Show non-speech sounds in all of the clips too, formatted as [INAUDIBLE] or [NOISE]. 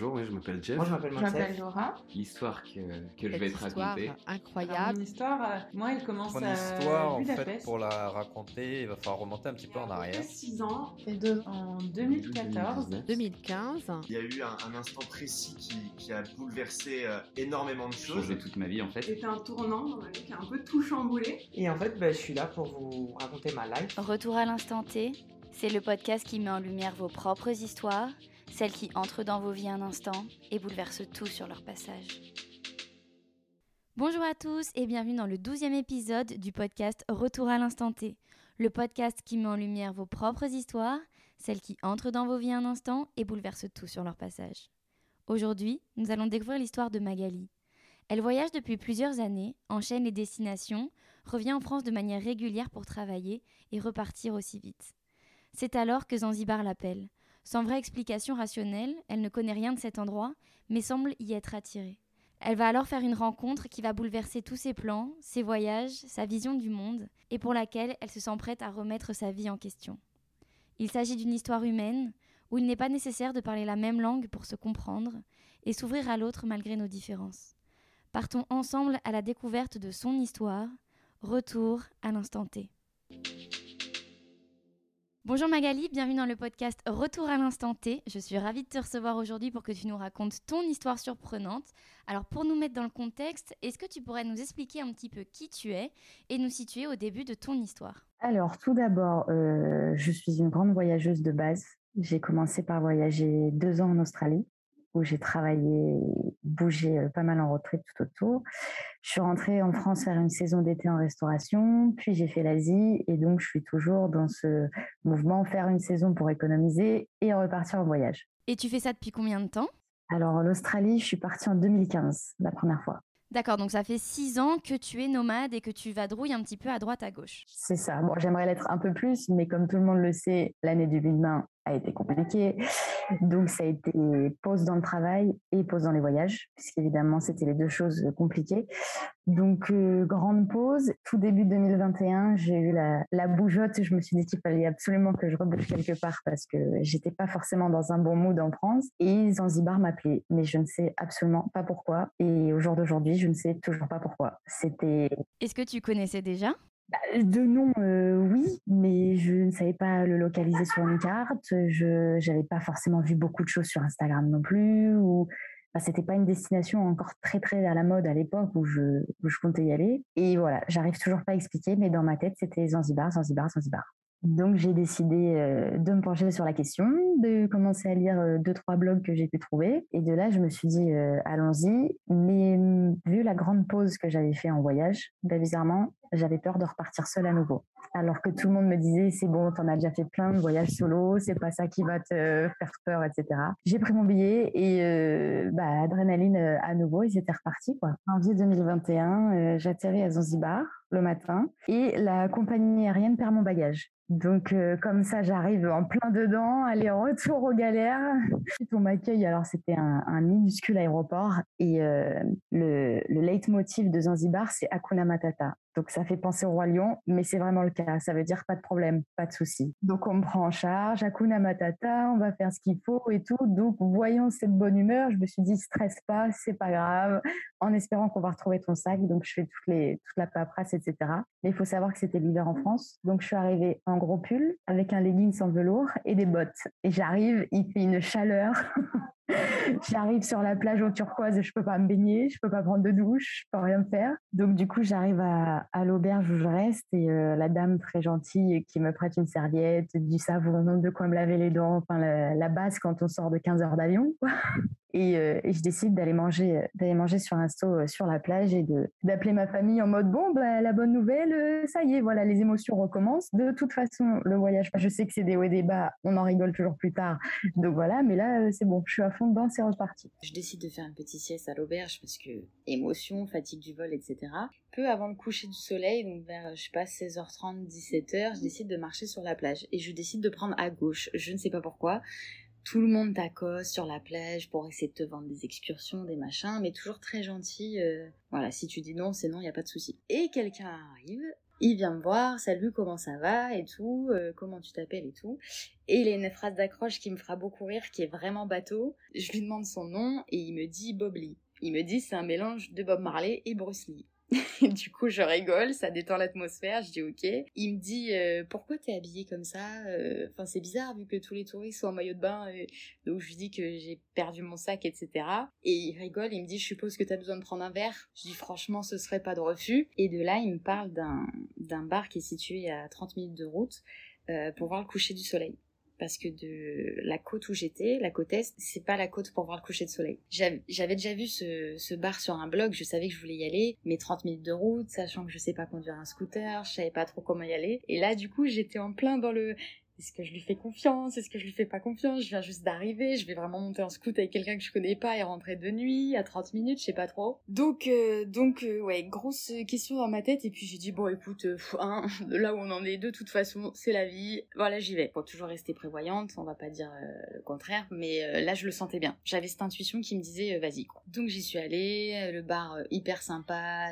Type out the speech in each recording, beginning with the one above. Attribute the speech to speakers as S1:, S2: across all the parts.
S1: bonjour, je m'appelle Jeff.
S2: Moi, je m'appelle.
S3: Laura.
S1: L'histoire que, que je vais te raconter.
S4: Incroyable.
S3: mon histoire, euh, moi, elle commence
S5: Mon
S3: à
S5: histoire, en
S3: Budapest.
S5: fait, pour la raconter, il va falloir remonter un petit peu en arrière.
S3: 6 ans, fait deux en 2014.
S4: 2015.
S6: Il y a eu un, un instant précis qui, qui a bouleversé euh, énormément de choses.
S1: Changé toute ma vie en fait.
S3: C'était un tournant dans ma vie qui a un peu tout chamboulé.
S2: Et en fait, bah, je suis là pour vous raconter ma life.
S7: Retour à l'instant T, c'est le podcast qui met en lumière vos propres histoires, celles qui entrent dans vos vies un instant et bouleversent tout sur leur passage. Bonjour à tous et bienvenue dans le 12e épisode du podcast Retour à l'instant T, le podcast qui met en lumière vos propres histoires, celles qui entrent dans vos vies un instant et bouleversent tout sur leur passage. Aujourd'hui, nous allons découvrir l'histoire de Magali. Elle voyage depuis plusieurs années, enchaîne les destinations, revient en France de manière régulière pour travailler et repartir aussi vite. C'est alors que Zanzibar l'appelle. Sans vraie explication rationnelle, elle ne connaît rien de cet endroit, mais semble y être attirée. Elle va alors faire une rencontre qui va bouleverser tous ses plans, ses voyages, sa vision du monde, et pour laquelle elle se sent prête à remettre sa vie en question. Il s'agit d'une histoire humaine, où il n'est pas nécessaire de parler la même langue pour se comprendre, et s'ouvrir à l'autre malgré nos différences. Partons ensemble à la découverte de son histoire, retour à l'instant T. Bonjour Magali, bienvenue dans le podcast Retour à l'instant T. Je suis ravie de te recevoir aujourd'hui pour que tu nous racontes ton histoire surprenante. Alors pour nous mettre dans le contexte, est-ce que tu pourrais nous expliquer un petit peu qui tu es et nous situer au début de ton histoire?
S8: Alors, tout d'abord, euh, je suis une grande voyageuse de base. J'ai commencé par voyager deux ans en Australie, où j'ai travaillé, bougé euh, pas mal en road trip tout autour. Je suis rentrée en France faire une saison d'été en restauration, puis j'ai fait l'Asie, et donc je suis toujours dans ce mouvement faire une saison pour économiser et repartir en voyage.
S7: Et tu fais ça depuis combien de temps?
S8: Alors, l'Australie, je suis partie en 2015, la première fois.
S7: D'accord, donc ça fait six ans que tu es nomade et que tu vadrouilles un petit peu à droite à gauche.
S8: C'est ça. Bon, j'aimerais l'être un peu plus, mais comme tout le monde le sait, l'année 2020 a été compliquée. Donc, ça a été pause dans le travail et pause dans les voyages, puisqu'évidemment, c'était les deux choses compliquées. Donc, euh, grande pause. Tout début 2021, j'ai eu la, la bougeotte. Je me suis dit qu'il fallait absolument que je rebouge quelque part parce que j'étais pas forcément dans un bon mood en France. Et Zanzibar m'appelait, mais je ne sais absolument pas pourquoi. Et au jour d'aujourd'hui, je ne sais toujours pas pourquoi. C'était
S7: Est-ce que tu connaissais déjà?
S8: De nom, euh, oui, mais je ne savais pas le localiser sur une carte. Je n'avais pas forcément vu beaucoup de choses sur Instagram non plus. Ou enfin, c'était pas une destination encore très très à la mode à l'époque où je, comptais y aller. Et voilà, j'arrive toujours pas à expliquer, mais dans ma tête c'était Zanzibar, Zanzibar, Zanzibar. Donc j'ai décidé euh, de me pencher sur la question, de commencer à lire euh, deux trois blogs que j'ai pu trouver, et de là je me suis dit allons-y. Mais hum, vu la grande pause que j'avais fait en voyage, bah, bizarrement j'avais peur de repartir seule à nouveau. Alors que tout le monde me disait c'est bon, t'en as déjà fait plein de voyages solo, c'est pas ça qui va te faire peur, etc. J'ai pris mon billet et euh, bah, adrénaline euh, à nouveau et c'était reparti quoi. Janvier 2021, euh, j'atterris à Zanzibar le matin et la compagnie aérienne perd mon bagage. Donc euh, comme ça, j'arrive en plein dedans, aller-retour aux galères. On m'accueille. Alors c'était un, minuscule aéroport et euh, le, le leitmotiv de Zanzibar, c'est Hakuna Matata. Donc ça fait penser au roi lion, mais c'est vraiment le cas. Ça veut dire pas de problème, pas de souci. Donc on me prend en charge, Hakuna Matata, on va faire ce qu'il faut et tout. Donc voyant cette bonne humeur, je me suis dit stresse pas, c'est pas grave, en espérant qu'on va retrouver ton sac. Donc je fais toutes les, toute la paperasse, etc. Mais il faut savoir que c'était l'hiver en France, donc je suis arrivée en gros pull avec un legging sans velours et des bottes. Et j'arrive, il fait une chaleur. [LAUGHS] J'arrive sur la plage au turquoise, je peux pas me baigner, je peux pas prendre de douche, je peux rien faire. Donc du coup, j'arrive à, à l'auberge où je reste et euh, la dame très gentille qui me prête une serviette, du savon, de quoi me laver les dents, enfin la, la base quand on sort de 15 heures d'avion. Euh, et je décide d'aller manger, manger sur un resto euh, sur la plage et d'appeler ma famille en mode bon bah la bonne nouvelle, euh, ça y est, voilà les émotions recommencent. De toute façon, le voyage, je sais que c'est des hauts et des bas, on en rigole toujours plus tard. Donc voilà, mais là euh, c'est bon, je suis à fond dedans, c'est reparti.
S9: Je décide de faire une petite sieste à l'auberge parce que émotion, fatigue du vol, etc. Peu avant le coucher du soleil, donc vers, je sais pas, 16h30, 17h, je décide de marcher sur la plage et je décide de prendre à gauche. Je ne sais pas pourquoi. Tout le monde t'accoste sur la plage pour essayer de te vendre des excursions, des machins, mais toujours très gentil. euh, voilà, si tu dis non, c'est non, il n'y a pas de souci. Et quelqu'un arrive
S8: Il vient me voir, salut, comment ça va et tout, euh, comment tu t'appelles et tout. Et il a une phrase d'accroche qui me fera beaucoup rire, qui est vraiment bateau. Je lui demande son nom et il me dit Bob Lee. Il me dit c'est un mélange de Bob Marley et Bruce Lee. [LAUGHS] du coup, je rigole, ça détend l'atmosphère, je dis ok. Il me dit euh, pourquoi t'es habillé comme ça euh, Enfin, c'est bizarre vu que tous les touristes sont en maillot de bain. Donc, je lui dis que j'ai perdu mon sac, etc. Et il rigole, il me dit je suppose que t'as besoin de prendre un verre. Je dis franchement, ce serait pas de refus. Et de là, il me parle d'un d'un bar qui est situé à 30 minutes de route euh, pour voir le coucher du soleil parce que de la côte où j'étais, la côte est, c'est pas la côte pour voir le coucher de soleil. J'avais déjà vu ce, bar sur un blog, je savais que je voulais y aller, mais 30 minutes de route, sachant que je sais pas conduire un scooter, je savais pas trop comment y aller. Et là, du coup, j'étais en plein dans le est-ce que je lui fais confiance? Est-ce que je lui fais pas confiance? Je viens juste d'arriver, je vais vraiment monter en scout avec quelqu'un que je connais pas et rentrer de nuit à 30 minutes, je sais pas trop. Donc, euh, donc euh, ouais, grosse question dans ma tête. Et puis j'ai dit, bon écoute, euh, hein, [LAUGHS] là où on en est, de toute façon, c'est la vie. Voilà, j'y vais. Faut toujours rester prévoyante, on va pas dire le contraire, mais là je le sentais bien. J'avais cette intuition qui me disait, vas-y quoi. Donc j'y suis allée, le bar hyper sympa,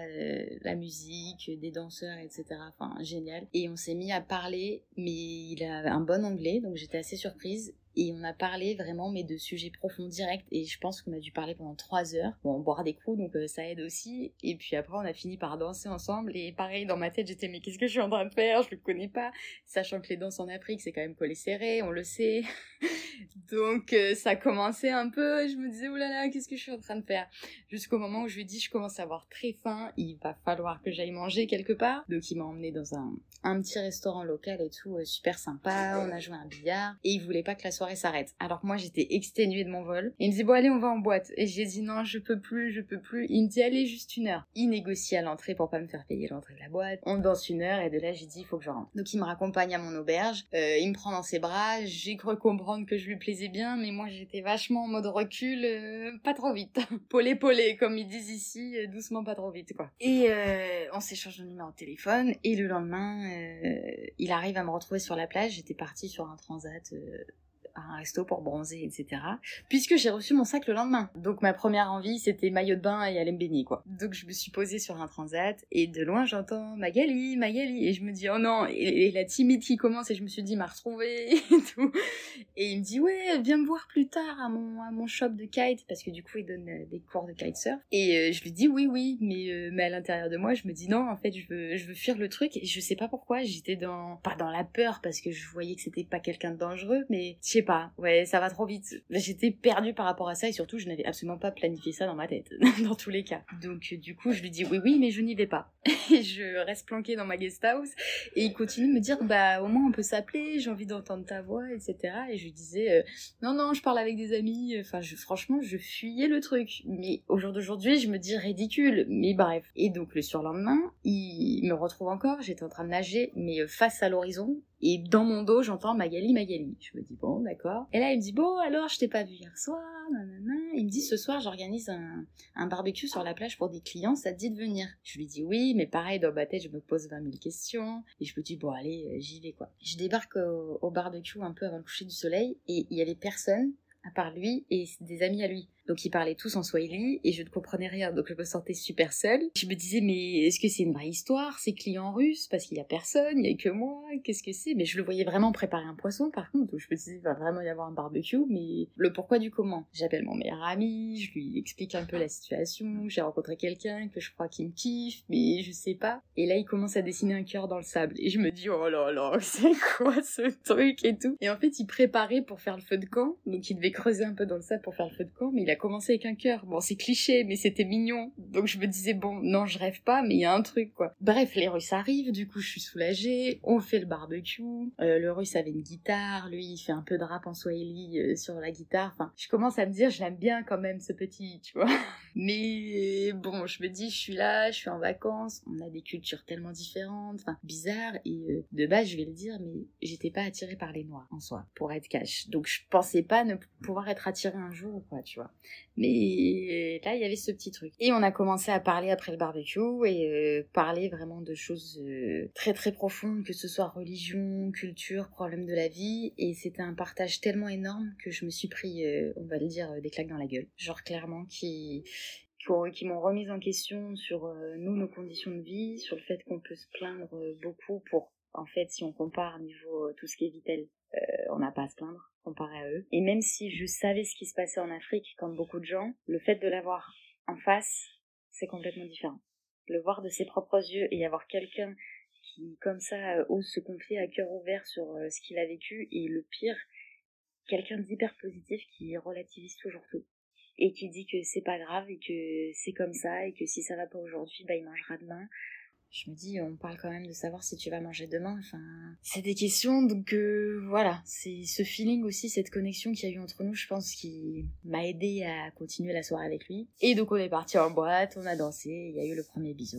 S8: la musique, des danseurs, etc. Enfin, génial. Et on s'est mis à parler, mais il a un bon anglais, donc j'étais assez surprise. Et on a parlé vraiment, mais de sujets profonds directs. Et je pense qu'on a dû parler pendant trois heures. Bon, boire des coups, donc euh, ça aide aussi. Et puis après, on a fini par danser ensemble. Et pareil, dans ma tête, j'étais, mais qu'est-ce que je suis en train de faire? Je le connais pas. Sachant que les danses en Afrique, c'est quand même collé serré, on le sait. [LAUGHS] donc euh, ça commençait un peu. Je me disais, oulala, qu'est-ce que je suis en train de faire? Jusqu'au moment où je lui ai dit, je commence à avoir très faim. Il va falloir que j'aille manger quelque part. Donc il m'a emmené dans un, un petit restaurant local et tout, euh, super sympa. On a joué un billard. Et il voulait pas que la soirée s'arrête. Alors que moi j'étais exténuée de mon vol. il me dit bon allez on va en boîte. Et j'ai dit non je peux plus, je peux plus. Il me dit allez juste une heure. Il négocie à l'entrée pour pas me faire payer l'entrée de la boîte. On danse une heure et de là j'ai dit il faut que je rentre. Donc il me raccompagne à mon auberge. Euh, il me prend dans ses bras. J'ai cru comprendre que je lui plaisais bien mais moi j'étais vachement en mode recul, euh, pas trop vite. [LAUGHS] polé polé comme ils disent ici, euh, doucement pas trop vite quoi. Et on s'échange de numéro de téléphone et le lendemain il arrive à me retrouver sur la plage. J'étais partie sur un transat un resto pour bronzer, etc. Puisque j'ai reçu mon sac le lendemain. Donc ma première envie, c'était maillot de bain et aller me baigner, quoi. Donc je me suis posée sur un transat et de loin j'entends Magali, Magali et je me dis oh non et, la timide qui commence et je me suis dit m'a retrouvé [LAUGHS] et tout. Et il me dit ouais viens me voir plus tard à mon à mon shop de kite parce que du coup il donne euh, des cours de kitesurf et euh, je lui dis oui oui mais euh, mais à l'intérieur de moi je me dis non en fait je veux je veux fuir le truc et je sais pas pourquoi j'étais dans pas dans la peur parce que je voyais que c'était pas quelqu'un de dangereux mais je sais pas. Ouais, ça va trop vite. J'étais perdue par rapport à ça et surtout, je n'avais absolument pas planifié ça dans ma tête, [LAUGHS] dans tous les cas. Donc, du coup, je lui dis oui, oui, mais je n'y vais pas. [LAUGHS] Et je reste planquée dans ma guest house et il continue de me dire bah au moins on peut s'appeler, j'ai envie d'entendre ta voix, etc. Et je lui disais euh, non, non, je parle avec des amis. Enfin, franchement, je fuyais le truc. Mais au jour d'aujourd'hui, je me dis ridicule. Mais bref. Et donc, le surlendemain, il me retrouve encore. J'étais en train de nager, mais euh, face à l'horizon et dans mon dos, j'entends Magali, Magali. Je me dis, bon, d'accord. Et là, il me dit, bon, alors, je t'ai pas vu hier soir, nanana. Il me dit, ce soir, j'organise un, un, barbecue sur la plage pour des clients, ça te dit de venir. Je lui dis oui, mais pareil, dans ma tête, je me pose 20 000 questions. Et je me dis, bon, allez, euh, j'y vais, quoi. Je débarque au, au barbecue un peu avant le coucher du soleil, et il y avait personne, à part lui et des amis à lui. Donc ils parlaient tous en swahili et je ne comprenais rien, donc je me sentais super seule. Je me disais mais est-ce que c'est une vraie histoire, c'est client russe parce qu'il y a personne, il y a que moi, qu'est-ce que c'est? Mais je le voyais vraiment préparer un poisson par contre, donc je me disais il va vraiment y avoir un barbecue, mais le pourquoi du comment? J'appelle mon meilleur ami, je lui explique un peu la situation, j'ai rencontré quelqu'un que je crois qu'il me kiffe, mais je sais pas. Et là il commence à dessiner un cœur dans le sable et je me dis oh là là, [LAUGHS] c'est quoi ce truc et tout? Et en fait il préparait pour faire le feu de camp, donc il devait creuser un peu dans le sable pour faire le feu de camp, mais il a commencé avec un cœur. Bon, c'est cliché, mais c'était mignon. Donc je me disais, bon, non, je rêve pas, mais il y a un truc, quoi. Bref, les Russes arrivent, du coup, je suis soulagée. On fait le barbecue. Euh, le Russe avait une guitare, lui, il fait un peu de rap en swahili euh, sur la guitare. Enfin, je commence à me dire, je l'aime bien quand même, ce petit, tu vois. [LAUGHS] Mais bon, je me dis, je suis là, je suis en vacances, on a des cultures tellement différentes, enfin, bizarres. Et euh, de base, je vais le dire, mais j'étais pas attirée par les Noirs, en soi, pour être cash. Donc je pensais pas ne pouvoir être attirée un jour, quoi, tu vois. Mais là, il y avait ce petit truc. Et on a commencé à parler après le barbecue et euh, parler vraiment de choses euh, très très profondes, que ce soit religion, culture, problème de la vie. Et c'était un partage tellement énorme que je me suis pris, euh, on va le dire, des claques dans la gueule. Genre clairement qui qui m'ont remise en question sur euh, nous, nos conditions de vie, sur le fait qu'on peut se plaindre euh, beaucoup pour, en fait, si on compare niveau tout ce qui est vital, on n'a pas à se plaindre comparé à eux. Et même si je savais ce qui se passait en Afrique, comme beaucoup de gens, le fait de l'avoir en face, c'est complètement différent. Le voir de ses propres yeux et avoir quelqu'un qui, comme ça, ose se confier à cœur ouvert sur ce qu'il a vécu, et le pire, quelqu'un d'hyper positif qui relativise toujours tout et qui dit que c'est pas grave et que c'est comme ça et que si ça va pas aujourd'hui, bah il mangera demain. Je me dis, on parle quand même de savoir si tu vas manger demain. Enfin, c'est des questions, donc euh, voilà, c'est ce feeling aussi, cette connexion qu'il y a eu entre nous, je pense, qui m'a aidé à continuer la soirée avec lui. Et donc on est parti en boîte, on a dansé, il y a eu le premier bisou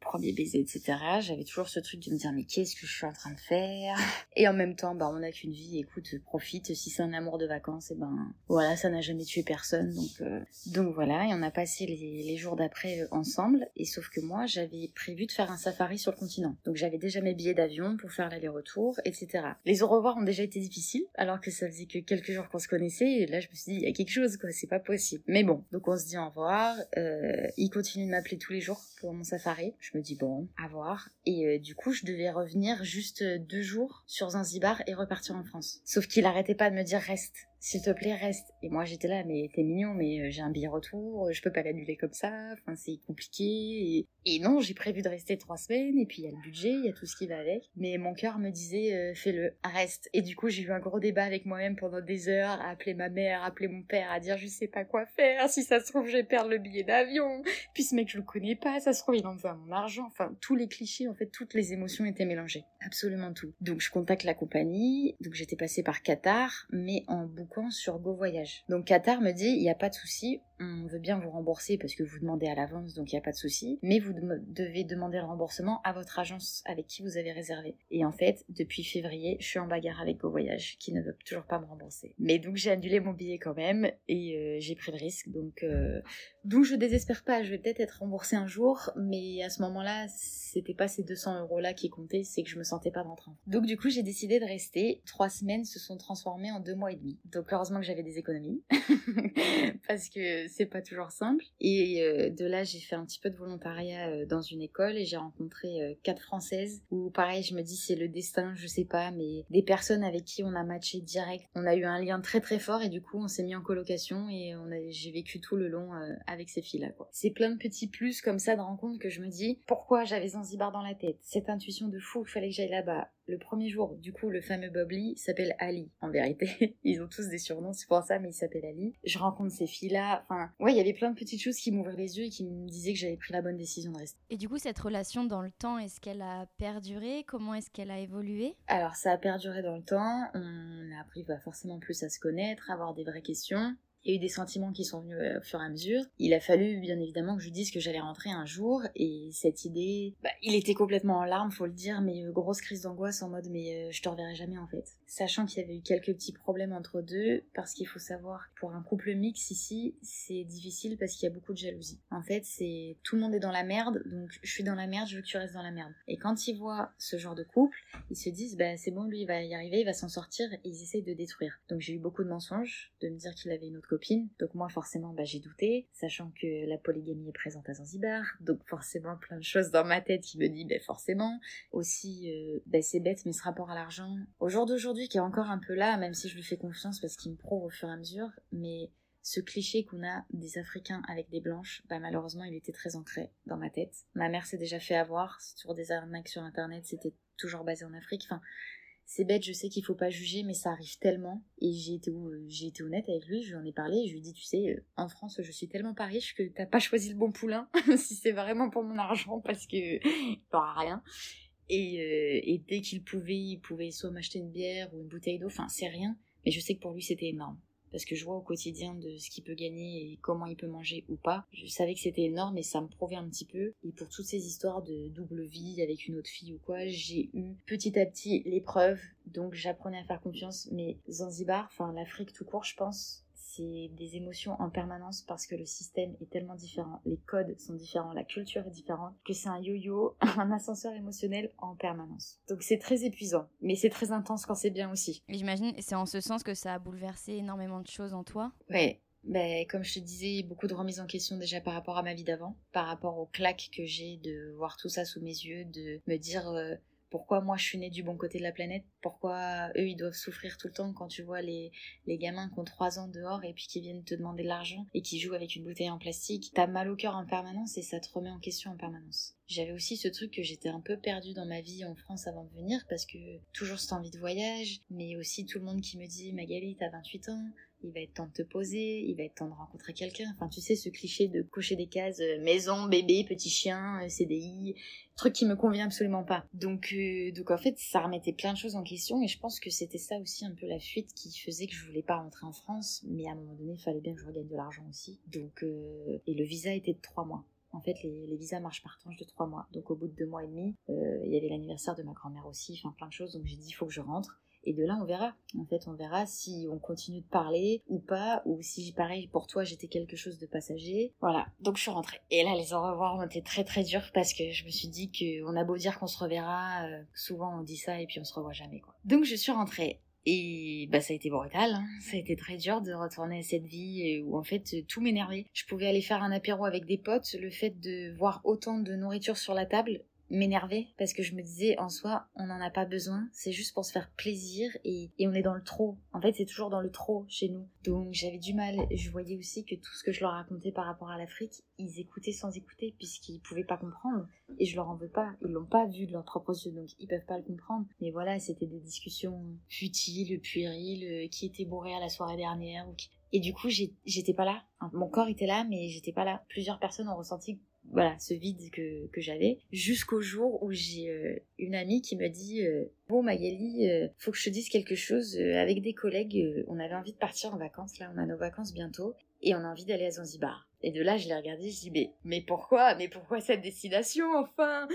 S8: premier baiser, etc. J'avais toujours ce truc de me dire mais qu'est-ce que je suis en train de faire? [LAUGHS] Et en même temps, bah on n'a qu'une vie, écoute, profite. Si c'est un amour de vacances, et ben voilà, ça n'a jamais tué personne, donc euh, donc voilà. Et on a passé les, les jours d'après euh, ensemble. Et sauf que moi, j'avais prévu de faire un safari sur le continent, donc j'avais déjà mes billets d'avion pour faire l'aller-retour, etc. Les au revoir ont déjà été difficiles, alors que ça faisait que quelques jours qu'on se connaissait. Et là, je me suis dit il y a quelque chose quoi, c'est pas possible. Mais bon, donc on se dit au revoir. Euh, il continue de m'appeler tous les jours pour mon safari. Me dis bon, à voir. Et euh, du coup, je devais revenir juste euh, deux jours sur Zanzibar et repartir en France. Sauf qu'il arrêtait pas de me dire reste, s'il te plaît, reste. Et moi, j'étais là, mais t'es mignon, mais euh, j'ai un billet retour, je peux pas l'annuler comme ça, enfin, c'est compliqué. Et, non, j'ai prévu de rester trois semaines, et puis il y a le budget, il y a tout ce qui va avec. Mais mon cœur me disait, fais-le, reste. Et du coup, j'ai eu un gros débat avec moi-même pendant des heures, à appeler ma mère, à appeler mon père, à dire, je sais pas quoi faire, si ça se trouve, je vais perdre le billet d'avion. Puis ce mec, je le connais pas, ça se trouve, il en veut mon argent enfin tous les clichés, en fait, toutes les émotions étaient mélangées, absolument tout. Donc je contacte la compagnie, donc j'étais passée par Qatar, mais en bouquant sur Go Voyage. Donc Qatar me dit, il n'y a pas de souci, on veut bien vous rembourser parce que vous demandez à l'avance, donc il n'y a pas de souci, mais vous devez demander le remboursement à votre agence avec qui vous avez réservé. Et en fait, depuis février, je suis en bagarre avec Go Voyage, qui ne veut toujours pas me rembourser. Mais donc j'ai annulé mon billet quand même, et euh, j'ai pris le risque, donc... Euh, donc je désespère pas, je vais peut-être être remboursée un jour, mais à ce moment-là, c'était pas ces 200 euros là qui comptaient, c'est que je me sentais pas dans le train. Donc du coup, j'ai décidé de rester. Trois semaines se sont transformées en deux mois et demi. Donc heureusement que j'avais des économies, [LAUGHS] parce que c'est pas toujours simple. Et euh, de là, j'ai fait un petit peu de volontariat euh, dans une école et j'ai rencontré euh, quatre Françaises où pareil, je me dis c'est le destin, je sais pas, mais des personnes avec qui on a matché direct. On a eu un lien très très fort et du coup, on s'est mis en colocation et j'ai vécu tout le long avec ces filles-là. C'est plein de petits plus comme ça de rencontres que je me dis pourquoi j'avais Zanzibar dans la tête, cette intuition de fou qu'il fallait que j'aille là-bas. Le premier jour, du coup, le fameux Bobli s'appelle Ali, en vérité. [LAUGHS] Ils ont tous des surnoms, c'est pour ça, mais il s'appelle Ali. Je rencontre ces filles-là. Enfin, ouais, il y avait plein de petites choses qui m'ouvraient les yeux et qui me disaient que j'avais pris la bonne décision de rester.
S7: Et du coup, cette relation dans le temps, est-ce qu'elle a perduré? Comment est-ce qu'elle a évolué?
S8: Alors, ça a perduré dans le temps. On a appris bah, forcément plus à se connaître, à avoir des vraies questions. Il y a eu des sentiments qui sont venus euh, au fur et à mesure. Il a fallu bien évidemment que je dise que j'allais rentrer un jour et cette idée, bah, il était complètement en larmes, faut le dire, mais euh, grosse crise d'angoisse en mode mais euh, je te reverrai jamais en fait. Sachant qu'il y avait eu quelques petits problèmes entre deux, parce qu'il faut savoir pour un couple mix ici, c'est difficile parce qu'il y a beaucoup de jalousie. En fait, c'est tout le monde est dans la merde, donc je suis dans la merde, je veux que tu restes dans la merde. Et quand ils voient ce genre de couple, ils se disent bah c'est bon, lui il va y arriver, il va s'en sortir, et ils essayent de détruire. Donc j'ai eu beaucoup de mensonges, de me dire qu'il avait une autre copine. Donc moi forcément bah, j'ai douté, sachant que la polygamie est présente à Zanzibar. Donc forcément plein de choses dans ma tête qui me dit bah forcément. Aussi euh, bah, c'est bête mais ce rapport à l'argent. Au jour d'aujourd'hui qui est encore un peu là, même si je lui fais confiance parce qu'il me prouve au fur et à mesure, mais ce cliché qu'on a des Africains avec des blanches, bah malheureusement il était très ancré dans ma tête. Ma mère s'est déjà fait avoir sur des arnaques sur internet, c'était toujours basé en Afrique. Enfin, c'est bête, je sais qu'il faut pas juger, mais ça arrive tellement. Et j'ai été, j'ai été honnête avec lui, je lui en ai parlé, je lui ai dit, tu sais, euh, en France, je suis tellement pas riche que t'as pas choisi le bon poulain, [LAUGHS] si c'est vraiment pour mon argent, parce que t'auras rien. Et, euh, et dès qu'il pouvait, il pouvait soit m'acheter une bière ou une bouteille d'eau, enfin, c'est rien. Mais je sais que pour lui, c'était énorme parce que je vois au quotidien de ce qu'il peut gagner et comment il peut manger ou pas. Je savais que c'était énorme et ça me prouvait un petit peu. Et pour toutes ces histoires de double vie avec une autre fille ou quoi, j'ai eu petit à petit l'épreuve, donc j'apprenais à faire confiance. Mais Zanzibar, enfin l'Afrique tout court, je pense, c'est des émotions en permanence parce que le système est tellement différent, les codes sont différents, la culture est différente, que c'est un yo-yo, [LAUGHS] un ascenseur émotionnel en permanence. Donc c'est très épuisant, mais c'est très intense quand c'est bien aussi.
S7: J'imagine, c'est en ce sens que ça a bouleversé énormément de choses en toi?
S8: Ouais, ben, comme je te disais, beaucoup de remises en question déjà par rapport à ma vie d'avant, par rapport aux claques que j'ai de voir tout ça sous mes yeux, de me dire euh, pourquoi moi je suis née du bon côté de la planète, pourquoi eux ils doivent souffrir tout le temps quand tu vois les, les gamins qui ont 3 ans dehors et puis qui viennent te demander de l'argent et qui jouent avec une bouteille en plastique. T'as mal au cœur en permanence et ça te remet en question en permanence. J'avais aussi ce truc que j'étais un peu perdue dans ma vie en France avant de venir parce que toujours cette envie de voyage, mais aussi tout le monde qui me dit Magali t'as 28 ans, il va être temps de te poser, il va être temps de rencontrer quelqu'un. Enfin, tu sais, ce cliché de cocher des cases euh, maison, bébé, petit chien, euh, CDI, truc qui me convient absolument pas. Donc, euh, donc en fait, ça remettait plein de choses en question et je pense que c'était ça aussi un peu la fuite qui faisait que je voulais pas rentrer en France. Mais à un moment donné, il fallait bien que je regagne de l'argent aussi. Donc, et le visa était de trois mois. En fait, les, visas marchent par tranche de trois mois. Donc, au bout de deux mois et demi, il y avait l'anniversaire de ma grand-mère aussi, enfin plein de choses. Donc, j'ai dit, il faut que je rentre. Et de là, on verra. En fait, on verra si on continue de parler ou pas, ou si, pareil, pour toi, j'étais quelque chose de passager. Voilà. Donc, je suis rentrée. Et là, les au revoir ont été très, très durs parce que je me suis dit qu'on a beau dire qu'on se reverra, euh, souvent on dit ça et puis on se revoit jamais, quoi. Donc, je suis rentrée. Et bah ça a été brutal, hein. ça a été très dur de retourner à cette vie où en fait tout m'énervait. Je pouvais aller faire un apéro avec des potes, le fait de voir autant de nourriture sur la table, m'énerver parce que je me disais en soi on n'en a pas besoin. C'est juste pour se faire plaisir et, et on est dans le trop. En fait c'est toujours dans le trop chez nous. Donc j'avais du mal. Je voyais aussi que tout ce que je leur racontais par rapport à l'Afrique ils écoutaient sans écouter puisqu'ils pouvaient pas comprendre. Et je leur en veux pas. Ils l'ont pas vu de leurs propres yeux donc ils peuvent pas le comprendre. Mais voilà c'était des discussions futiles puériles qui étaient bourrées à la soirée dernière et du coup j'étais pas là. Mon corps était là mais j'étais pas là. Plusieurs personnes ont ressenti voilà ce vide que, que j'avais jusqu'au jour où j'ai euh, une amie qui me dit euh, bon Magali euh, faut que je te dise quelque chose avec des collègues on avait envie de partir en vacances là on a nos vacances bientôt et on a envie d'aller à Zanzibar. Et de là je l'ai regardée je dis mais, mais pourquoi? Mais pourquoi cette destination enfin?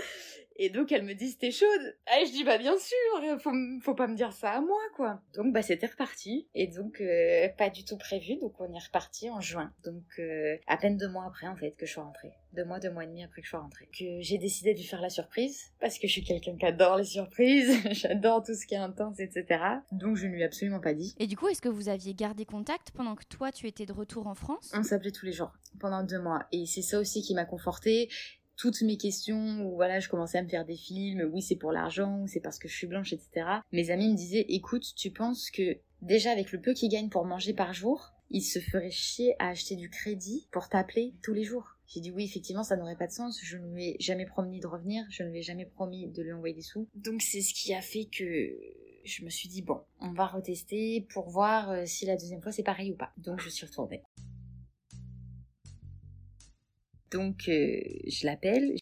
S8: Et donc elle me dit c'était chaude. Et je dis bah bien sûr, faut, faut pas me dire ça à moi quoi. Donc bah c'était reparti et donc euh, pas du tout prévu donc on est reparti en juin. Donc euh, à peine deux mois après en fait que je suis rentrée. Deux mois, deux mois et demi après que je suis rentrée. Que j'ai décidé de lui faire la surprise parce que je suis quelqu'un qui adore les surprises, [LAUGHS] j'adore tout ce qui est intense etc. Donc je ne lui ai absolument pas dit.
S7: Et du coup est-ce que vous aviez gardé contact pendant que toi tu étais de retour en France?
S8: On s'appelait tous les jours pendant deux mois et c'est ça aussi qui m'a confortée toutes mes questions où voilà je commençais à me faire des films oui c'est pour l'argent c'est parce que je suis blanche etc mes amis me disaient écoute tu penses que déjà avec le peu qu'il gagne pour manger par jour il se ferait chier à acheter du crédit pour t'appeler tous les jours? J'ai dit oui effectivement ça n'aurait pas de sens. Je ne lui ai jamais promis de revenir. Je ne lui ai jamais promis de lui envoyer des sous. Donc c'est ce qui a fait que je me suis dit bon on va retester pour voir euh, si la deuxième fois c'est pareil ou pas. Donc je suis retournée donc euh, je l'appelle.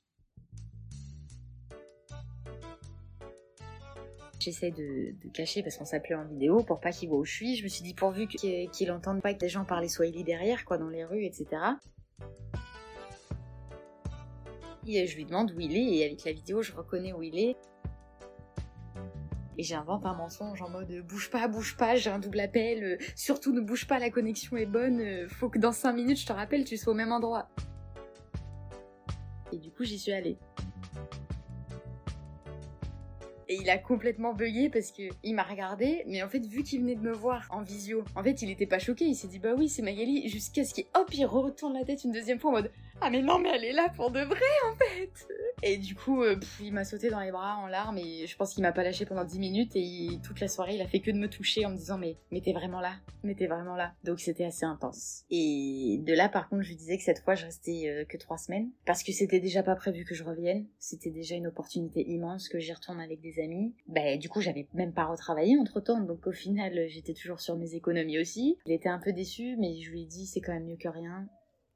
S8: J'essaie de, cacher parce qu'on s'appelait en vidéo pour pas qu'il voit où je suis. Je me suis dit pourvu qu'il qu entende pas que des gens parlent swahili derrière, quoi, dans les rues, etc. Et je lui demande où il est et avec la vidéo je reconnais où il est. Et j'invente un mensonge en mode bouge pas, bouge pas, j'ai un double appel, euh, surtout ne bouge pas, la connexion est bonne, euh, faut que dans 5 minutes je te rappelle, tu sois au même endroit. Et du coup, j'y suis allée. Et il a complètement bugué parce que il m'a regardé, mais en fait, vu qu'il venait de me voir en visio, en fait, il était pas choqué. Il s'est dit, bah oui, c'est Magali, jusqu'à ce qu'il, hop, il retourne la tête une deuxième fois en mode, ah mais non, mais elle est là pour de vrai, en fait. Et du coup, euh, il m'a sauté dans les bras en larmes et je pense qu'il m'a pas lâché pendant 10 minutes et toute la soirée, il a fait que de me toucher en me disant, mais, mais t'es vraiment là, mais t'es vraiment là. Donc c'était assez intense. Et de là, par contre, je lui disais que cette fois, je restais euh, que 3 semaines parce que c'était déjà pas prévu que je revienne. C'était déjà une opportunité immense que j'y retourne avec des amis. Bah, du coup, j'avais même pas retravaillé entre temps, donc au final, j'étais toujours sur mes économies aussi. Il était un peu déçu, mais je lui ai dit, c'est quand même mieux que rien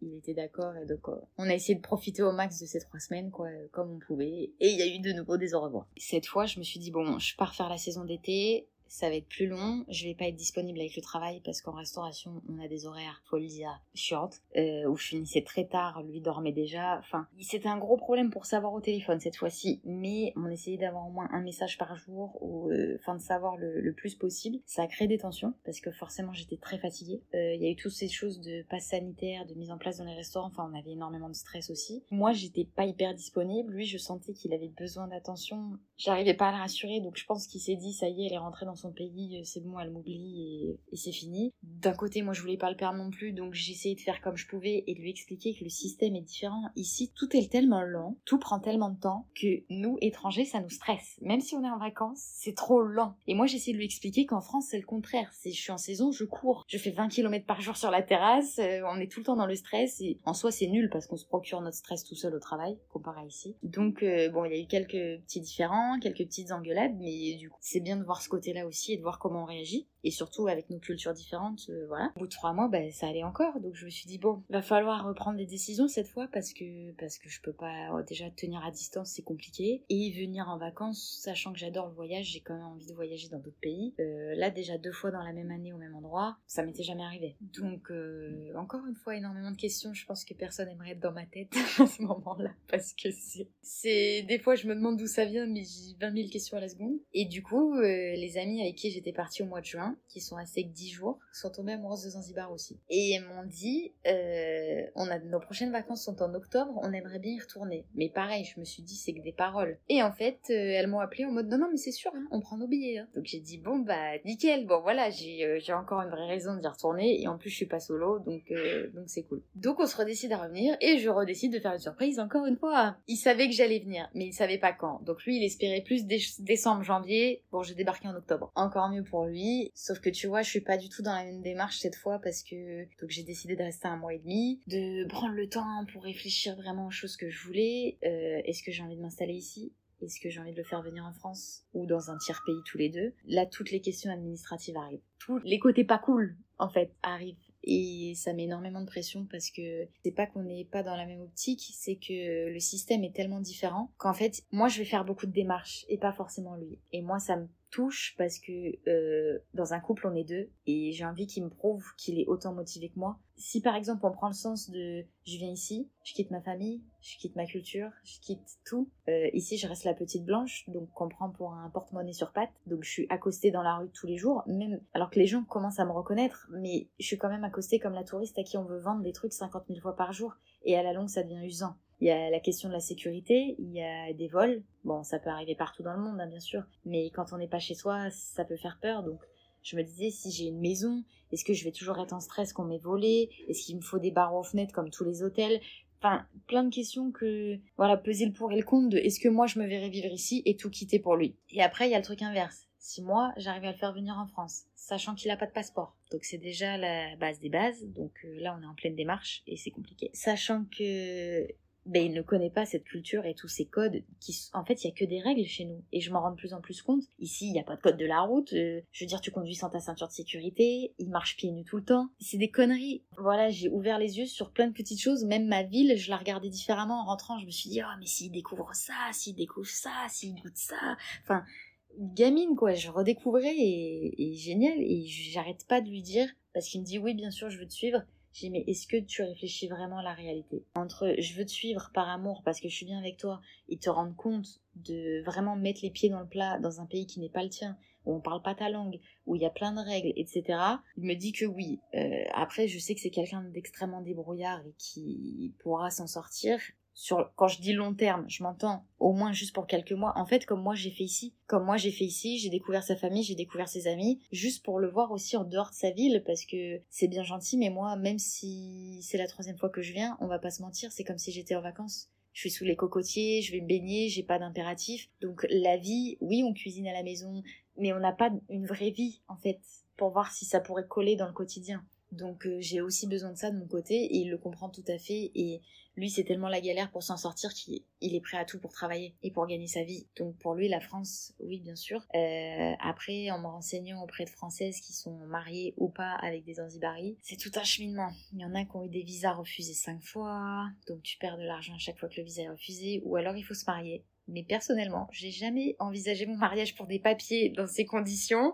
S8: il était d'accord et donc on a essayé de profiter au max de ces trois semaines quoi comme on pouvait et il y a eu de nouveau des au revoir. Cette fois je me suis dit bon je pars faire la saison d'été ça va être plus long, je vais pas être disponible avec le travail parce qu'en restauration on a des horaires, faut le dire, short, euh, où je finissais très tard, lui dormait déjà, enfin c'était un gros problème pour savoir au téléphone cette fois-ci, mais on essayait d'avoir au moins un message par jour ou euh, enfin de savoir le, le, plus possible, ça a créé des tensions parce que forcément j'étais très fatiguée, euh, il y a eu toutes ces choses de passe sanitaire, de mise en place dans les restaurants, enfin on avait énormément de stress aussi, moi j'étais pas hyper disponible, lui je sentais qu'il avait besoin d'attention, j'arrivais pas à le rassurer donc je pense qu'il s'est dit ça y est elle est rentrée dans son pays, euh, c'est bon, elle m'oublie et, c'est fini. D'un côté, moi je voulais pas le perdre non plus, donc j'essayais de faire comme je pouvais et de lui expliquer que le système est différent. Ici, tout est tellement lent, tout prend tellement de temps que nous, étrangers, ça nous stresse. Même si on est en vacances, c'est trop lent. Et moi j'essaie de lui expliquer qu'en France, c'est le contraire. C'est je suis en saison, je cours. Je fais 20 km par jour sur la terrasse, euh, on est tout le temps dans le stress et en soi c'est nul parce qu'on se procure notre stress tout seul au travail, comparé à ici. Donc euh, bon, il y a eu quelques petits différents, quelques petites engueulades, mais du coup c'est bien de voir ce côté-là aussi et de voir comment on réagit. Et surtout avec nos cultures différentes, euh, voilà. Au bout de trois mois, bah, ça allait encore. Donc je me suis dit bon, va falloir reprendre des décisions cette fois parce que parce que je peux pas euh, déjà tenir à distance, c'est compliqué. Et venir en vacances, sachant que j'adore le voyage, j'ai quand même envie de voyager dans d'autres pays. Euh, là déjà deux fois dans la même année au même endroit, ça m'était jamais arrivé. Donc euh, encore une fois énormément de questions. Je pense que personne aimerait être dans ma tête [LAUGHS] à ce moment-là parce que c'est c'est des fois je me demande d'où ça vient, mais j'ai 20 000 questions à la seconde. Et du coup, les amis avec qui j'étais partie au mois de juin, qui sont restés que 10 jours, sont tombés amoureuses de Zanzibar aussi. Et elles m'ont dit, euh, on a nos prochaines vacances sont en octobre, on aimerait bien y retourner. Mais pareil, je me suis dit c'est que des paroles. Et en fait, euh, elles m'ont appelé en mode non non mais c'est sûr, hein, on prend nos billets. hein. Donc j'ai dit bon bah nickel, bon voilà j'ai euh, j'ai encore une vraie raison d'y retourner et en plus je suis pas solo donc donc c'est cool. Donc on se redécide à revenir et je redécide de faire une surprise encore une fois. Il savait que j'allais venir, mais il savait pas quand. Donc lui il espérait plus dé- décembre janvier. Bon j'ai débarqué en octobre. Encore mieux pour lui. Sauf que tu vois je suis pas du tout dans la même démarche cette fois parce que donc j'ai décidé de rester un mois et demi, de prendre le temps pour réfléchir vraiment aux choses que je voulais. Euh, Est-ce que j'ai envie de m'installer ici? Est-ce que j'ai envie de le faire venir en France ou dans un tiers pays tous les deux? Là, toutes les questions administratives arrivent. Tous les côtés pas cool, en fait, arrivent. Et ça met énormément de pression parce que c'est pas qu'on n'est pas dans la même optique, c'est que le système est tellement différent qu'en fait, moi je vais faire beaucoup de démarches et pas forcément lui. Et moi ça me touche parce que euh, dans un couple on est deux et j'ai envie qu'il me prouve qu'il est autant motivé que moi. Si par exemple on prend le sens de je viens ici, je quitte ma famille, je quitte ma culture, je quitte tout. Euh, ici je reste la petite blanche donc qu'on prend pour un porte-monnaie sur pattes. Donc je suis accostée dans la rue tous les jours, même alors que les gens commencent à me reconnaître, mais je suis quand même accostée comme la touriste à qui on veut vendre des trucs 50 000 fois par jour et à la longue ça devient usant. Il y a la question de la sécurité, il y a des vols. Bon, ça peut arriver partout dans le monde, hein, bien sûr, mais quand on n'est pas chez soi, ça peut faire peur. Donc, je me disais, si j'ai une maison, est-ce que je vais toujours être en stress qu'on m'ait volé? Est-ce qu'il me faut des barreaux aux fenêtres comme tous les hôtels? Enfin, plein de questions que, voilà, peser le pour et le contre de est-ce que moi je me verrais vivre ici et tout quitter pour lui? Et après, il y a le truc inverse. Si moi, j'arrive à le faire venir en France, sachant qu'il n'a pas de passeport. Donc c'est déjà la base des bases. Donc euh, là, on est en pleine démarche et c'est compliqué. Sachant que ben, il ne connaît pas cette culture et tous ces codes qui en fait il y a que des règles chez nous. Et je m'en rends de plus en plus compte. Ici il n'y a pas de code de la route. Euh, je veux dire tu conduis sans ta ceinture de sécurité. Il marche pieds nus tout le temps. C'est des conneries. Voilà j'ai ouvert les yeux sur plein de petites choses. Même ma ville je la regardais différemment en rentrant. Je me suis dit oh mais s'il découvre ça s'il découvre ça s'il goûte ça. Enfin gamine quoi. Je redécouvrais et génial. Et j'arrête pas de lui dire parce qu'il me dit oui bien sûr je veux te suivre j'ai dit mais est-ce que tu réfléchis vraiment à la réalité? Entre je veux te suivre par amour parce que je suis bien avec toi et te rendre compte de vraiment mettre les pieds dans le plat dans un pays qui n'est pas le tien où on parle pas ta langue où il y a plein de règles etc il me dit que oui. Euh, après je sais que c'est quelqu'un d'extrêmement débrouillard et qui pourra s'en sortir quand je dis long terme, je m'entends au moins juste pour quelques mois. En fait, comme moi j'ai fait ici, comme moi j'ai fait ici, j'ai découvert sa famille, j'ai découvert ses amis, juste pour le voir aussi en dehors de sa ville, parce que c'est bien gentil, mais moi, même si c'est la troisième fois que je viens, on va pas se mentir, c'est comme si j'étais en vacances. Je suis sous les cocotiers, je vais me baigner, j'ai pas d'impératif. Donc la vie, oui, on cuisine à la maison, mais on n'a pas une vraie vie en fait pour voir si ça pourrait coller dans le quotidien. Donc euh, j'ai aussi besoin de ça de mon côté et il le comprend tout à fait et lui c'est tellement la galère pour s'en sortir qu'il il est prêt à tout pour travailler et pour gagner sa vie. Donc pour lui la France, oui bien sûr. Euh, après en me renseignant auprès de Françaises qui sont mariées ou pas avec des Zanzibaris, c'est tout un cheminement. Il y en a qui ont eu des visas refusés cinq fois, donc tu perds de l'argent à chaque fois que le visa est refusé, ou alors il faut se marier. Mais personnellement, j'ai jamais envisagé mon mariage pour des papiers dans ces conditions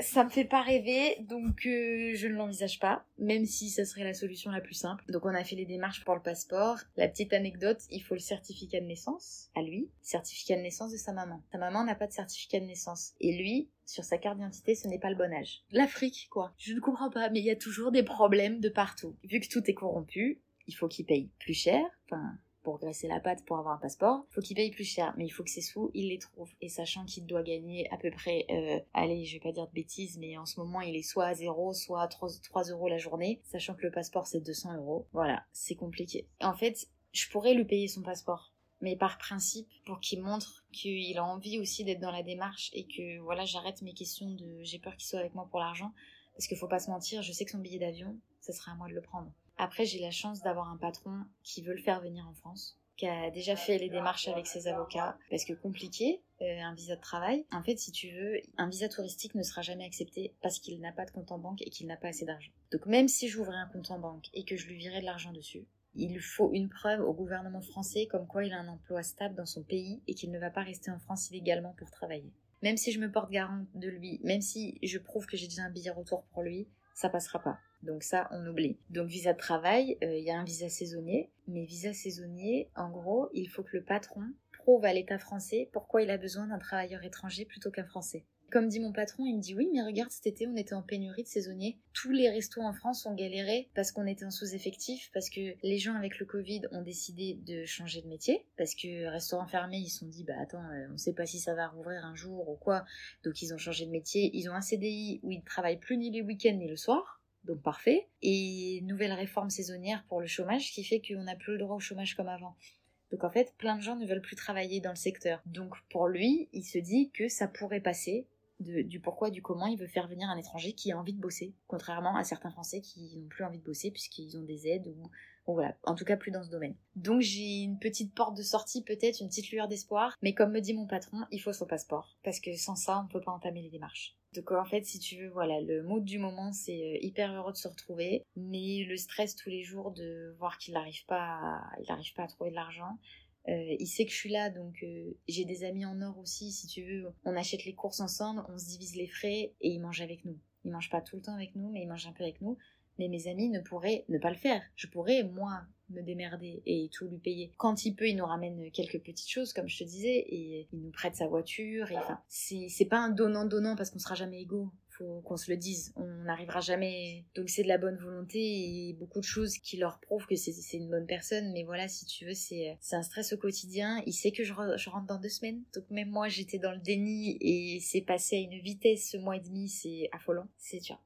S8: ça me fait pas rêver, donc euh, je ne l'envisage pas, même si ça serait la solution la plus simple. Donc on a fait les démarches pour le passeport. La petite anecdote, il faut le certificat de naissance à lui, certificat de naissance de sa maman. Sa maman n'a pas de certificat de naissance. Et lui, sur sa carte d'identité, ce n'est pas le bon âge. L'Afrique, quoi. Je ne comprends pas, mais il y a toujours des problèmes de partout. Vu que tout est corrompu, il faut qu'il paye plus cher, enfin pour graisser la pâte pour avoir un passeport, faut qu'il paye plus cher, mais il faut que ses sous, il les trouve. Et sachant qu'il doit gagner à peu près, euh, allez, je vais pas dire de bêtises, mais en ce moment, il est soit à 0, soit à 3, 3 euros la journée, sachant que le passeport c'est 200 euros. Voilà, c'est compliqué. En fait, je pourrais lui payer son passeport, mais par principe, pour qu'il montre qu'il a envie aussi d'être dans la démarche et que voilà, j'arrête mes questions de j'ai peur qu'il soit avec moi pour l'argent, parce qu'il faut pas se mentir, je sais que son billet d'avion, ça sera à moi de le prendre. Après, j'ai la chance d'avoir un patron qui veut le faire venir en France, qui a déjà fait les démarches avec ses avocats, parce que compliqué, euh, un visa de travail. En fait, si tu veux, un visa touristique ne sera jamais accepté parce qu'il n'a pas de compte en banque et qu'il n'a pas assez d'argent. Donc même si j'ouvrais un compte en banque et que je lui virais de l'argent dessus, il faut une preuve au gouvernement français comme quoi il a un emploi stable dans son pays et qu'il ne va pas rester en France illégalement pour travailler. Même si je me porte garant de lui, même si je prouve que j'ai déjà un billet retour pour lui, ça passera pas. Donc ça, on oublie. Donc visa de travail, euh, il y a un visa saisonnier. Mais visa saisonnier, en gros, il faut que le patron prouve à l'État français pourquoi il a besoin d'un travailleur étranger plutôt qu'un français. Comme dit mon patron, il me dit oui, mais regarde, cet été, on était en pénurie de saisonniers. Tous les restos en France ont galéré parce qu'on était en sous-effectif, parce que les gens avec le Covid ont décidé de changer de métier, parce que restaurants fermés, ils se sont dit, bah attends, euh, on sait pas si ça va rouvrir un jour ou quoi. Donc ils ont changé de métier. Ils ont un CDI où ils travaillent plus ni les week-ends ni le soir. Donc parfait. Et nouvelle réforme saisonnière pour le chômage qui fait qu'on n'a plus le droit au chômage comme avant. Donc en fait, plein de gens ne veulent plus travailler dans le secteur. Donc pour lui, il se dit que ça pourrait passer du pourquoi, du comment il veut faire venir un étranger qui a envie de bosser, contrairement à certains Français qui n'ont plus envie de bosser puisqu'ils ont des aides ou, voilà, en tout cas plus dans ce domaine. Donc j'ai une petite porte de sortie, peut-être une petite lueur d'espoir, mais comme me dit mon patron, il faut son passeport parce que sans ça, on ne peut pas entamer les démarches. Donc en fait, si tu veux, voilà, le mood du moment, c'est euh, hyper heureux de se retrouver, mais le stress tous les jours de voir qu'il n'arrive pas, il n'arrive pas à trouver de l'argent, euh, il sait que je suis là, donc euh, j'ai des amis en or aussi, si tu veux. On achète les courses ensemble, on se divise les frais et il mange avec nous. Il mange pas tout le temps avec nous, mais il mange un peu avec nous. Mais mes amis ne pourraient ne pas le faire. Je pourrais, moi, me démerder et tout lui payer. Quand il peut, il nous ramène quelques petites choses, comme je te disais, et il nous prête sa voiture. Et enfin, c'est pas un donnant-donnant parce qu'on sera jamais égaux faut qu'on se le dise. On n'arrivera jamais. Donc c'est de la bonne volonté et beaucoup de choses qui leur prouvent que c'est une bonne personne. Mais voilà, si tu veux, c'est un stress au quotidien. Il sait que je, je, rentre dans deux semaines. Donc même moi, j'étais dans le déni et c'est passé à une vitesse ce mois et demi. C'est affolant. C'est dur.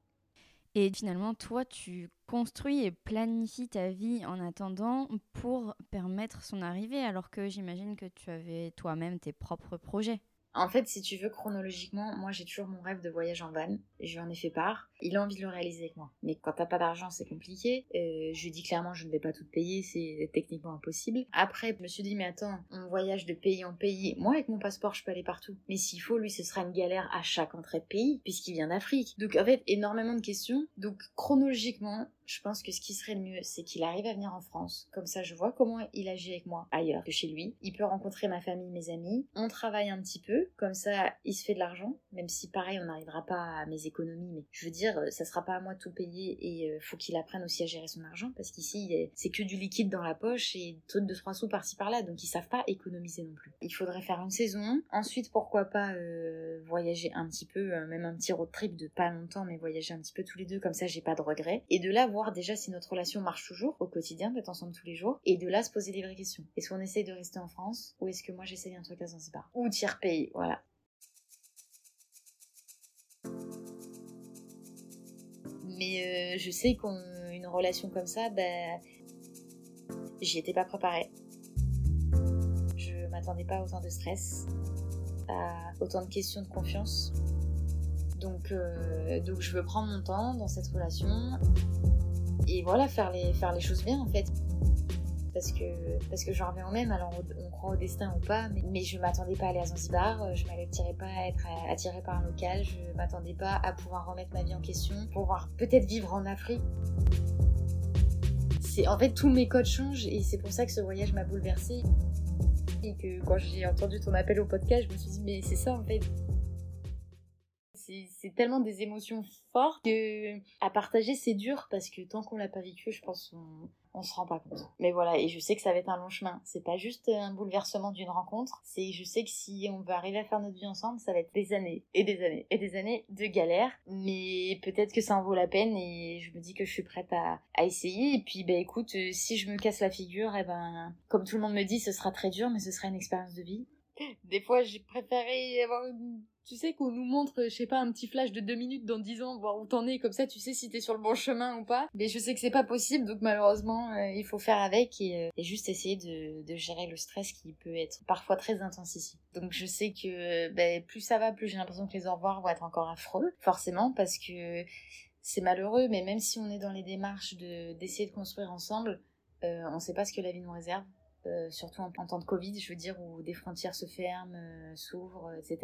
S7: Et finalement, toi, tu construis et planifies ta vie en attendant pour permettre son arrivée, alors que j'imagine que tu avais toi-même tes propres projets.
S8: En fait, si tu veux, chronologiquement, moi j'ai toujours mon rêve de voyage en van. Je lui en ai fait part. Il a envie de le réaliser avec moi. Mais quand t'as pas d'argent, c'est compliqué. Euh, je lui dis clairement, je ne vais pas tout payer, c'est techniquement impossible. Après, je me suis dit, mais attends, on voyage de pays en pays. Moi, avec mon passeport, je peux aller partout. Mais s'il faut, lui, ce sera une galère à chaque entrée de pays, puisqu'il vient d'Afrique. Donc, en fait, énormément de questions. Donc, chronologiquement, je pense que ce qui serait le mieux, c'est qu'il arrive à venir en France. Comme ça, je vois comment il agit avec moi ailleurs que chez lui. Il peut rencontrer ma famille, mes amis. On travaille un petit peu. Comme ça, il se fait de l'argent. Même si, pareil, on n'arrivera pas à mes économies. Mais je veux dire, ça sera pas à moi de tout payer. Et euh, faut qu'il apprenne aussi à gérer son argent. Parce qu'ici, c'est que du liquide dans la poche et de trois sous par-ci par-là. Donc, ils savent pas économiser non plus. Il faudrait faire une saison. Ensuite, pourquoi pas euh, voyager un petit peu. Euh, même un petit road trip de pas longtemps, mais voyager un petit peu tous les deux. Comme ça, j'ai pas de regrets. Et de là, déjà si notre relation marche toujours au quotidien, d'être ensemble tous les jours, et de là se poser des vraies questions. Est-ce qu'on essaye de rester en France, ou est-ce que moi j'essaye un truc à Zanzibar? Ou tiers pays, voilà. Mais euh, je sais qu'une relation comme ça, ben, j'y étais pas préparée. Je m'attendais pas à autant de stress, à autant de questions de confiance. Donc, euh, donc je veux prendre mon temps dans cette relation et voilà, faire les, faire les choses bien en fait. Parce que, parce que j'en reviens au même, alors on, croit au destin ou pas, mais, je m'attendais pas à aller à Zanzibar, je m'attirais pas à être attirée par un local, je m'attendais pas à pouvoir remettre ma vie en question, pouvoir peut-être vivre en Afrique. En fait, tous mes codes changent et c'est pour ça que ce voyage m'a bouleversée. Et que quand j'ai entendu ton appel au podcast, je me suis dit, mais c'est ça en fait c'est c'est tellement des émotions fortes que à partager c'est dur parce que tant qu'on l'a pas vécu, je pense on, on se rend pas compte. Mais voilà, et je sais que ça va être un long chemin. C'est pas juste un bouleversement d'une rencontre, c'est je sais que si on veut arriver à faire notre vie ensemble, ça va être des années et des années et des années de galère. Mais peut-être que ça en vaut la peine et je me dis que je suis prête à, à essayer. Et puis, ben écoute, euh, si je me casse la figure, eh ben, comme tout le monde me dit, ce sera très dur, mais ce sera une expérience de vie. Des fois, j'ai préféré avoir. Tu sais, qu'on nous montre, je sais pas, un petit flash de deux minutes dans dix ans, voir où t'en es, comme ça, tu sais si t'es sur le bon chemin ou pas. Mais je sais que c'est pas possible, donc malheureusement, euh, il faut faire avec et, euh, et juste essayer de, de gérer le stress qui peut être parfois très intense ici. Donc je sais que ben, plus ça va, plus j'ai l'impression que les au revoir vont être encore affreux, forcément, parce que c'est malheureux, mais même si on est dans les démarches de d'essayer de construire ensemble, euh, on sait pas ce que la vie nous réserve. Euh, surtout en, temps de Covid, je veux dire, où des frontières se ferment, euh, s'ouvrent, etc.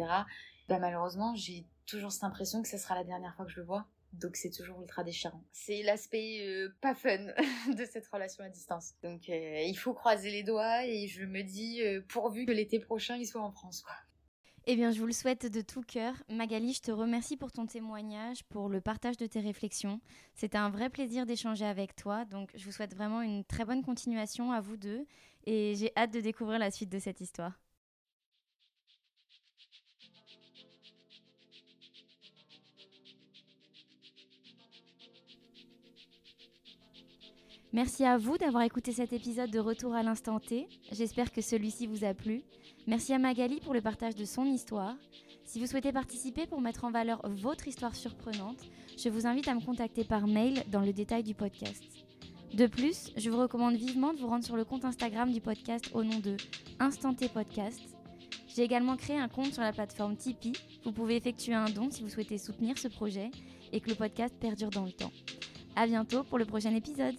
S8: Bah, malheureusement, j'ai toujours cette impression que ce sera la dernière fois que je le vois. Donc c'est toujours ultra déchirant. C'est l'aspect euh, pas fun [LAUGHS] de cette relation à distance. Donc il faut croiser les doigts et je me dis pourvu que l'été prochain il soit en France. Quoi.
S7: Eh bien, je vous le souhaite de tout cœur. Magali, je te remercie pour ton témoignage, pour le partage de tes réflexions. C'était un vrai plaisir d'échanger avec toi. Donc, je vous souhaite vraiment une très bonne continuation à vous deux. Et j'ai hâte de découvrir la suite de cette histoire. Merci à vous d'avoir écouté cet épisode de Retour à l'instant T. J'espère que celui-ci vous a plu. Merci à Magali pour le partage de son histoire. Si vous souhaitez participer pour mettre en valeur votre histoire surprenante, je vous invite à me contacter par mail dans le détail du podcast. De plus, je vous recommande vivement de vous rendre sur le compte Instagram du podcast au nom de Instant T Podcast. J'ai également créé un compte sur la plateforme Tipeee. Vous pouvez effectuer un don si vous souhaitez soutenir ce projet et que le podcast perdure dans le temps. À bientôt pour le prochain épisode.